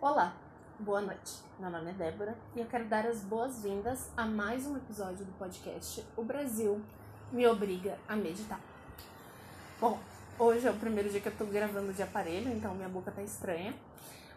Olá, boa noite. Meu nome é Débora e eu quero dar as boas-vindas a mais um episódio do podcast O Brasil me obriga a meditar. Bom, hoje é o primeiro dia que eu tô gravando de aparelho, então minha boca tá estranha,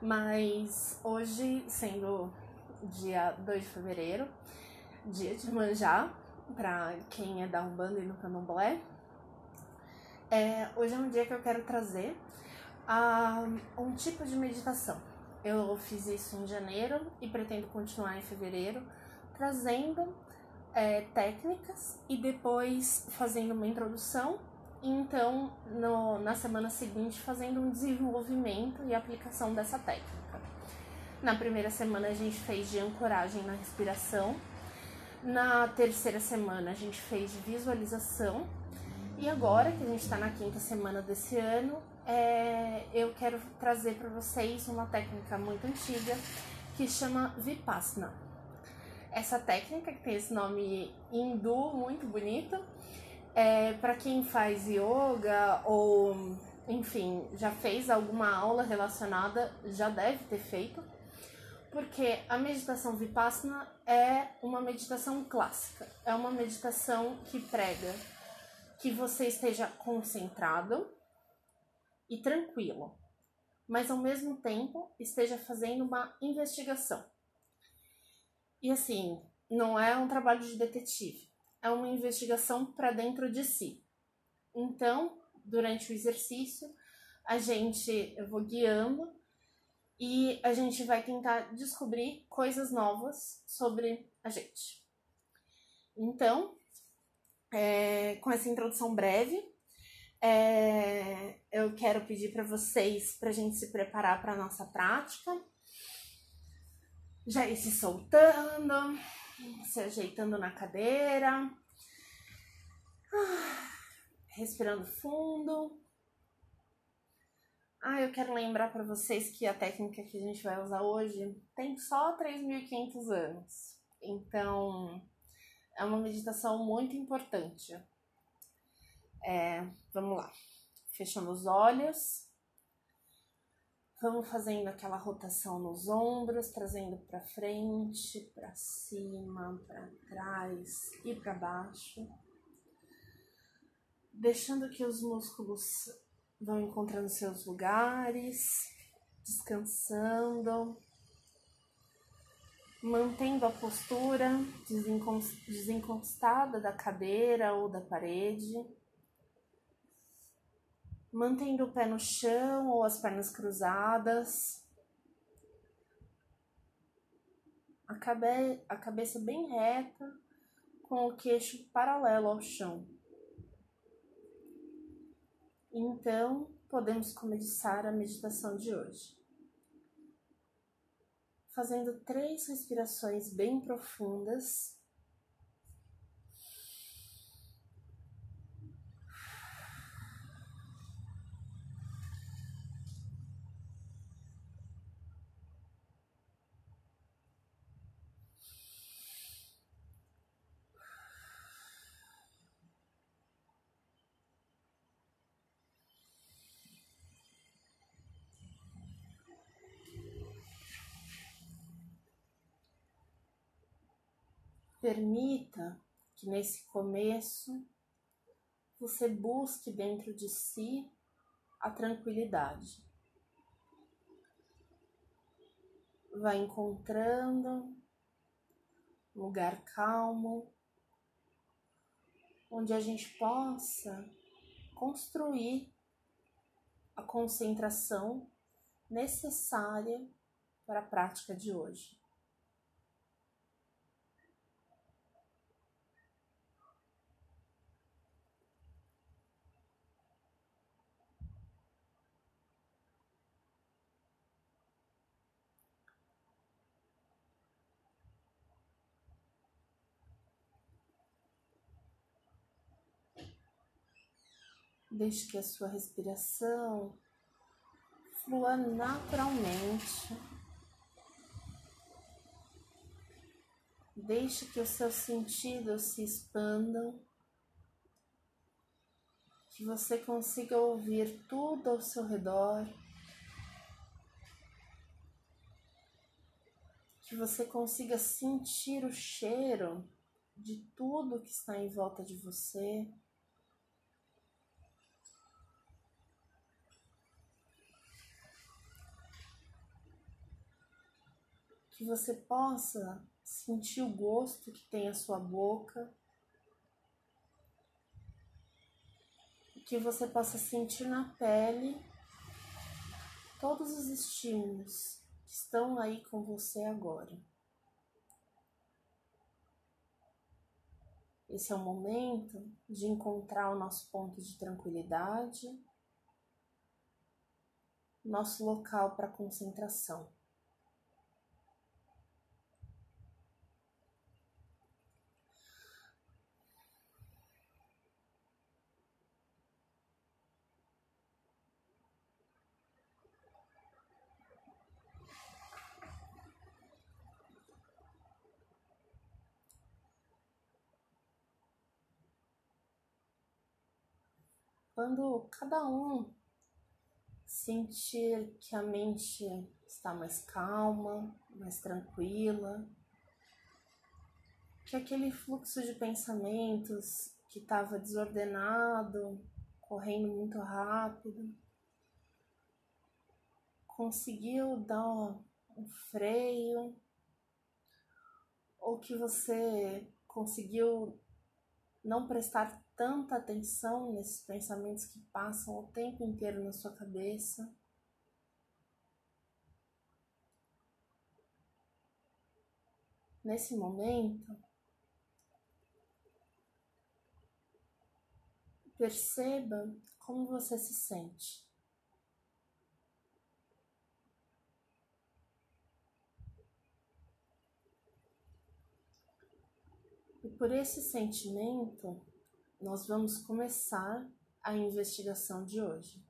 mas hoje, sendo dia 2 de fevereiro, dia de manjar, para quem é da Umbanda e no Candomblé, é, hoje é um dia que eu quero trazer uh, um tipo de meditação. Eu fiz isso em janeiro e pretendo continuar em fevereiro, trazendo é, técnicas e depois fazendo uma introdução. E então, no, na semana seguinte, fazendo um desenvolvimento e aplicação dessa técnica. Na primeira semana, a gente fez de ancoragem na respiração. Na terceira semana, a gente fez de visualização e agora, que a gente está na quinta semana desse ano, é, eu quero trazer para vocês uma técnica muito antiga que chama Vipassana. Essa técnica, que tem esse nome hindu muito bonito, é, para quem faz yoga ou, enfim, já fez alguma aula relacionada, já deve ter feito, porque a meditação Vipassana é uma meditação clássica, é uma meditação que prega que você esteja concentrado e tranquilo, mas ao mesmo tempo esteja fazendo uma investigação. E assim, não é um trabalho de detetive, é uma investigação para dentro de si. Então, durante o exercício, a gente eu vou guiando e a gente vai tentar descobrir coisas novas sobre a gente. Então, é, com essa introdução breve, é, eu quero pedir para vocês para a gente se preparar para nossa prática. Já ir se soltando, se ajeitando na cadeira, respirando fundo. Ah, eu quero lembrar para vocês que a técnica que a gente vai usar hoje tem só 3.500 anos. Então, é uma meditação muito importante. É, vamos lá. Fechando os olhos. Vamos fazendo aquela rotação nos ombros, trazendo para frente, para cima, para trás e para baixo. Deixando que os músculos vão encontrando seus lugares, descansando mantendo a postura desencostada da cadeira ou da parede, mantendo o pé no chão ou as pernas cruzadas, a, cabe a cabeça bem reta, com o queixo paralelo ao chão. Então, podemos começar a meditação de hoje fazendo três respirações bem profundas. Permita que nesse começo você busque dentro de si a tranquilidade. Vai encontrando um lugar calmo onde a gente possa construir a concentração necessária para a prática de hoje. Deixe que a sua respiração flua naturalmente. Deixe que os seus sentidos se expandam, que você consiga ouvir tudo ao seu redor. que você consiga sentir o cheiro de tudo que está em volta de você. Que você possa sentir o gosto que tem a sua boca. Que você possa sentir na pele todos os estímulos que estão aí com você agora. Esse é o momento de encontrar o nosso ponto de tranquilidade, nosso local para concentração. Quando cada um sentir que a mente está mais calma, mais tranquila, que aquele fluxo de pensamentos que estava desordenado, correndo muito rápido, conseguiu dar um freio, ou que você conseguiu não prestar tanta atenção nesses pensamentos que passam o tempo inteiro na sua cabeça. Nesse momento, perceba como você se sente. E por esse sentimento, nós vamos começar a investigação de hoje.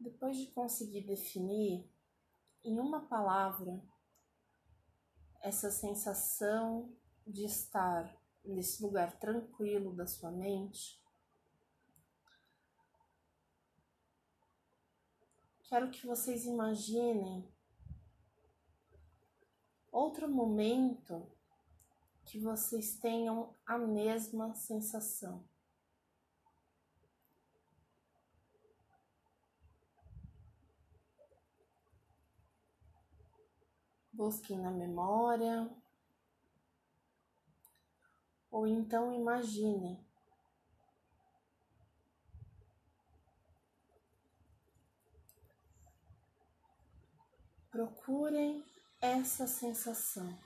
Depois de conseguir definir em uma palavra essa sensação de estar nesse lugar tranquilo da sua mente, quero que vocês imaginem outro momento que vocês tenham a mesma sensação. Busquem na memória. Ou então imaginem. Procurem essa sensação.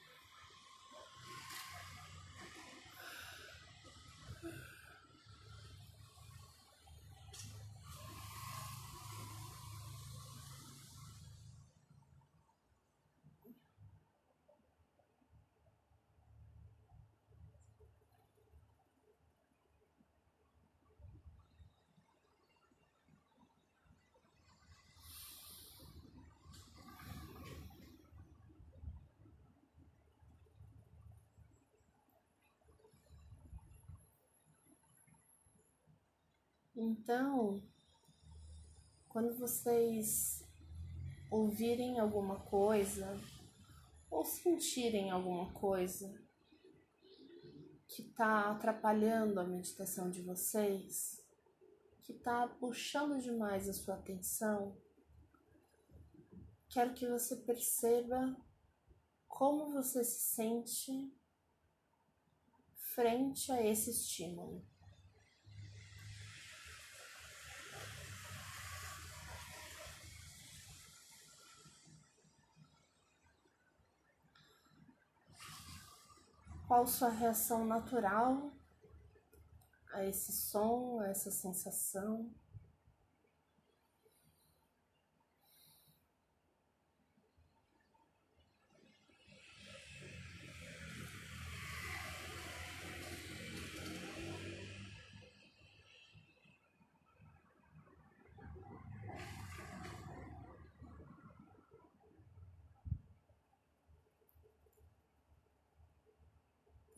Então, quando vocês ouvirem alguma coisa ou sentirem alguma coisa que está atrapalhando a meditação de vocês, que está puxando demais a sua atenção, quero que você perceba como você se sente frente a esse estímulo. Qual sua reação natural a esse som, a essa sensação.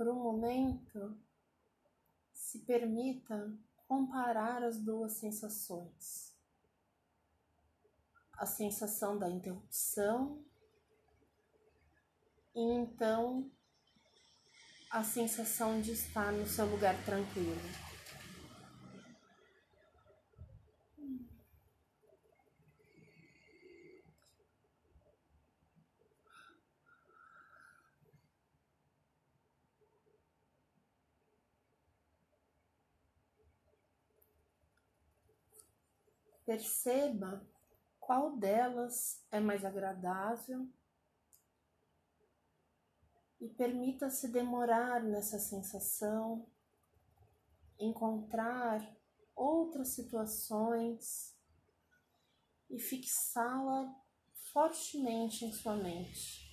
Por um momento, se permita comparar as duas sensações. A sensação da interrupção e então a sensação de estar no seu lugar tranquilo. Perceba qual delas é mais agradável e permita-se demorar nessa sensação, encontrar outras situações e fixá-la fortemente em sua mente.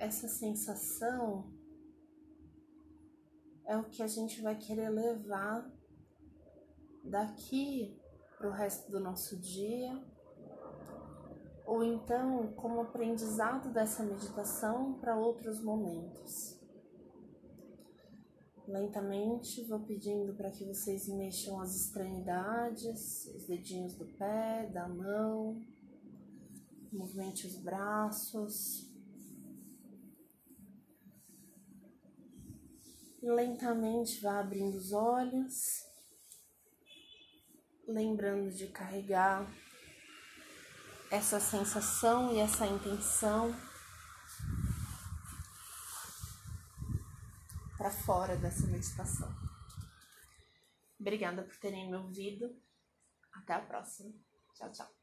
Essa sensação é o que a gente vai querer levar daqui para o resto do nosso dia, ou então como aprendizado dessa meditação para outros momentos. Lentamente vou pedindo para que vocês mexam as extremidades, os dedinhos do pé, da mão, movimente os braços. Lentamente vá abrindo os olhos, lembrando de carregar essa sensação e essa intenção para fora dessa meditação. Obrigada por terem me ouvido. Até a próxima. Tchau, tchau.